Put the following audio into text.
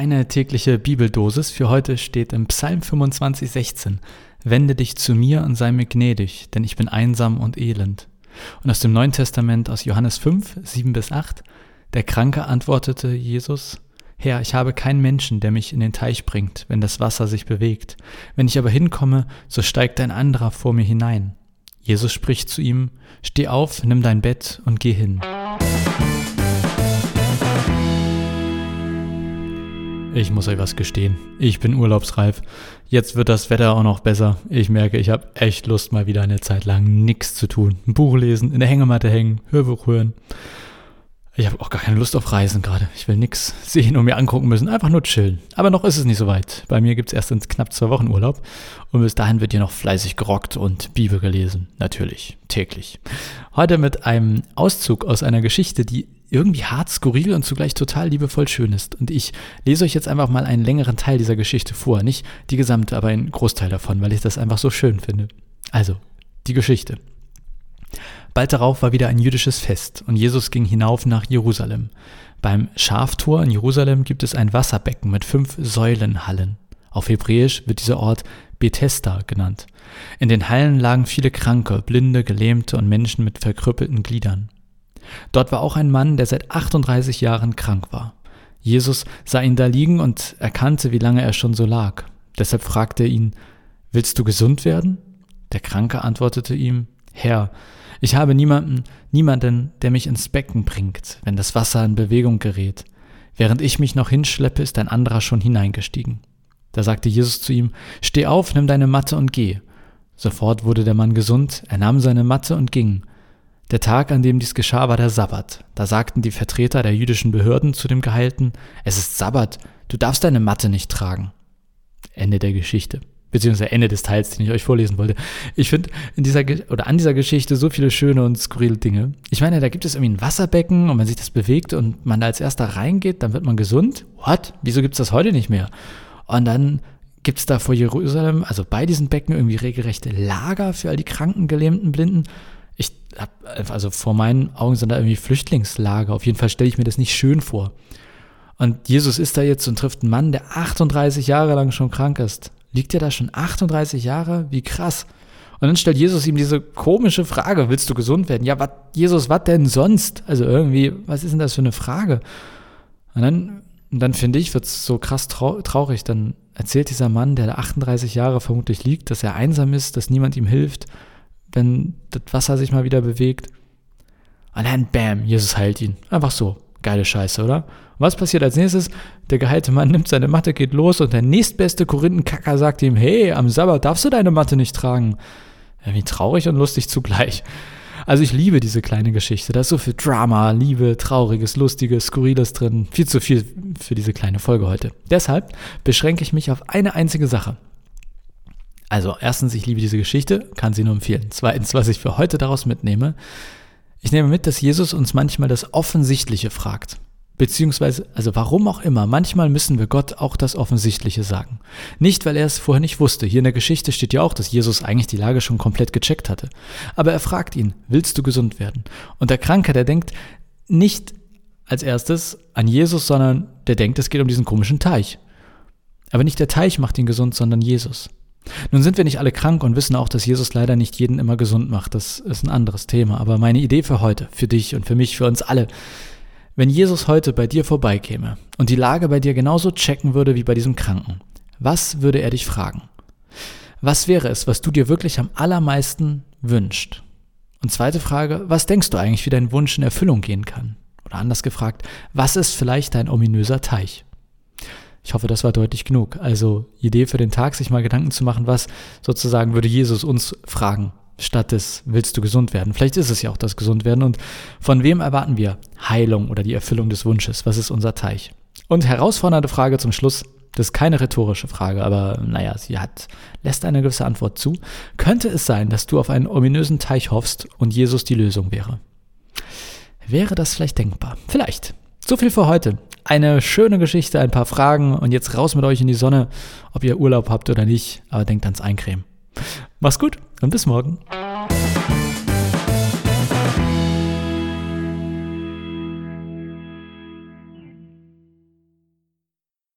Deine tägliche Bibeldosis für heute steht im Psalm 25, 16. Wende dich zu mir und sei mir gnädig, denn ich bin einsam und elend. Und aus dem Neuen Testament aus Johannes 5, 7 bis 8. Der Kranke antwortete Jesus, Herr, ich habe keinen Menschen, der mich in den Teich bringt, wenn das Wasser sich bewegt. Wenn ich aber hinkomme, so steigt ein anderer vor mir hinein. Jesus spricht zu ihm, Steh auf, nimm dein Bett und geh hin. Ich muss euch was gestehen. Ich bin urlaubsreif. Jetzt wird das Wetter auch noch besser. Ich merke, ich habe echt Lust, mal wieder eine Zeit lang nichts zu tun. Ein Buch lesen, in der Hängematte hängen, Hörbuch hören. Ich habe auch gar keine Lust auf Reisen gerade. Ich will nichts sehen und mir angucken müssen. Einfach nur chillen. Aber noch ist es nicht so weit. Bei mir gibt es erst in knapp zwei Wochen Urlaub. Und bis dahin wird hier noch fleißig gerockt und Bibel gelesen. Natürlich. Täglich. Heute mit einem Auszug aus einer Geschichte, die irgendwie hart, skurril und zugleich total liebevoll schön ist. Und ich lese euch jetzt einfach mal einen längeren Teil dieser Geschichte vor. Nicht die gesamte, aber einen Großteil davon, weil ich das einfach so schön finde. Also, die Geschichte. Bald darauf war wieder ein jüdisches Fest und Jesus ging hinauf nach Jerusalem. Beim Schaftor in Jerusalem gibt es ein Wasserbecken mit fünf Säulenhallen. Auf Hebräisch wird dieser Ort Bethesda genannt. In den Hallen lagen viele Kranke, Blinde, Gelähmte und Menschen mit verkrüppelten Gliedern. Dort war auch ein Mann, der seit 38 Jahren krank war. Jesus sah ihn da liegen und erkannte, wie lange er schon so lag. Deshalb fragte er ihn, Willst du gesund werden? Der Kranke antwortete ihm, Herr, ich habe niemanden, niemanden, der mich ins Becken bringt, wenn das Wasser in Bewegung gerät. Während ich mich noch hinschleppe, ist ein anderer schon hineingestiegen. Da sagte Jesus zu ihm, Steh auf, nimm deine Matte und geh. Sofort wurde der Mann gesund, er nahm seine Matte und ging. Der Tag, an dem dies geschah, war der Sabbat. Da sagten die Vertreter der jüdischen Behörden zu dem Geheilten, es ist Sabbat, du darfst deine Matte nicht tragen. Ende der Geschichte. Beziehungsweise Ende des Teils, den ich euch vorlesen wollte. Ich finde in dieser oder an dieser Geschichte so viele schöne und skurrile Dinge. Ich meine, da gibt es irgendwie ein Wasserbecken und wenn sich das bewegt und man da als erster reingeht, dann wird man gesund. What? Wieso gibt es das heute nicht mehr? Und dann gibt es da vor Jerusalem, also bei diesen Becken irgendwie regelrechte Lager für all die Kranken, Gelähmten, Blinden also vor meinen Augen sind da irgendwie Flüchtlingslager. Auf jeden Fall stelle ich mir das nicht schön vor. Und Jesus ist da jetzt und trifft einen Mann, der 38 Jahre lang schon krank ist. Liegt er da schon 38 Jahre? Wie krass. Und dann stellt Jesus ihm diese komische Frage, willst du gesund werden? Ja, wat, Jesus, was denn sonst? Also irgendwie, was ist denn das für eine Frage? Und dann, dann finde ich, wird es so krass trau traurig. Dann erzählt dieser Mann, der da 38 Jahre vermutlich liegt, dass er einsam ist, dass niemand ihm hilft, wenn das Wasser sich mal wieder bewegt. Und dann bam, Jesus heilt ihn. Einfach so. Geile Scheiße, oder? Und was passiert als nächstes? Der geheilte Mann nimmt seine Matte, geht los und der nächstbeste Korinthenkacker sagt ihm, hey, am Sabbat darfst du deine Matte nicht tragen. Wie traurig und lustig zugleich. Also ich liebe diese kleine Geschichte. Da ist so viel Drama, Liebe, Trauriges, Lustiges, Skurriles drin. Viel zu viel für diese kleine Folge heute. Deshalb beschränke ich mich auf eine einzige Sache. Also erstens, ich liebe diese Geschichte, kann sie nur empfehlen. Zweitens, was ich für heute daraus mitnehme, ich nehme mit, dass Jesus uns manchmal das Offensichtliche fragt. Beziehungsweise, also warum auch immer, manchmal müssen wir Gott auch das Offensichtliche sagen. Nicht, weil er es vorher nicht wusste. Hier in der Geschichte steht ja auch, dass Jesus eigentlich die Lage schon komplett gecheckt hatte. Aber er fragt ihn, willst du gesund werden? Und der Kranke, der denkt nicht als erstes an Jesus, sondern der denkt, es geht um diesen komischen Teich. Aber nicht der Teich macht ihn gesund, sondern Jesus. Nun sind wir nicht alle krank und wissen auch, dass Jesus leider nicht jeden immer gesund macht. Das ist ein anderes Thema. Aber meine Idee für heute, für dich und für mich, für uns alle, wenn Jesus heute bei dir vorbeikäme und die Lage bei dir genauso checken würde wie bei diesem Kranken, was würde er dich fragen? Was wäre es, was du dir wirklich am allermeisten wünscht? Und zweite Frage, was denkst du eigentlich, wie dein Wunsch in Erfüllung gehen kann? Oder anders gefragt, was ist vielleicht dein ominöser Teich? Ich hoffe, das war deutlich genug. Also Idee für den Tag, sich mal Gedanken zu machen, was sozusagen würde Jesus uns fragen, statt des willst du gesund werden. Vielleicht ist es ja auch das Gesundwerden. Und von wem erwarten wir Heilung oder die Erfüllung des Wunsches? Was ist unser Teich? Und herausfordernde Frage zum Schluss. Das ist keine rhetorische Frage, aber naja, sie hat, lässt eine gewisse Antwort zu. Könnte es sein, dass du auf einen ominösen Teich hoffst und Jesus die Lösung wäre? Wäre das vielleicht denkbar? Vielleicht. So viel für heute. Eine schöne Geschichte, ein paar Fragen und jetzt raus mit euch in die Sonne, ob ihr Urlaub habt oder nicht, aber denkt ans Eincremen. Mach's gut und bis morgen.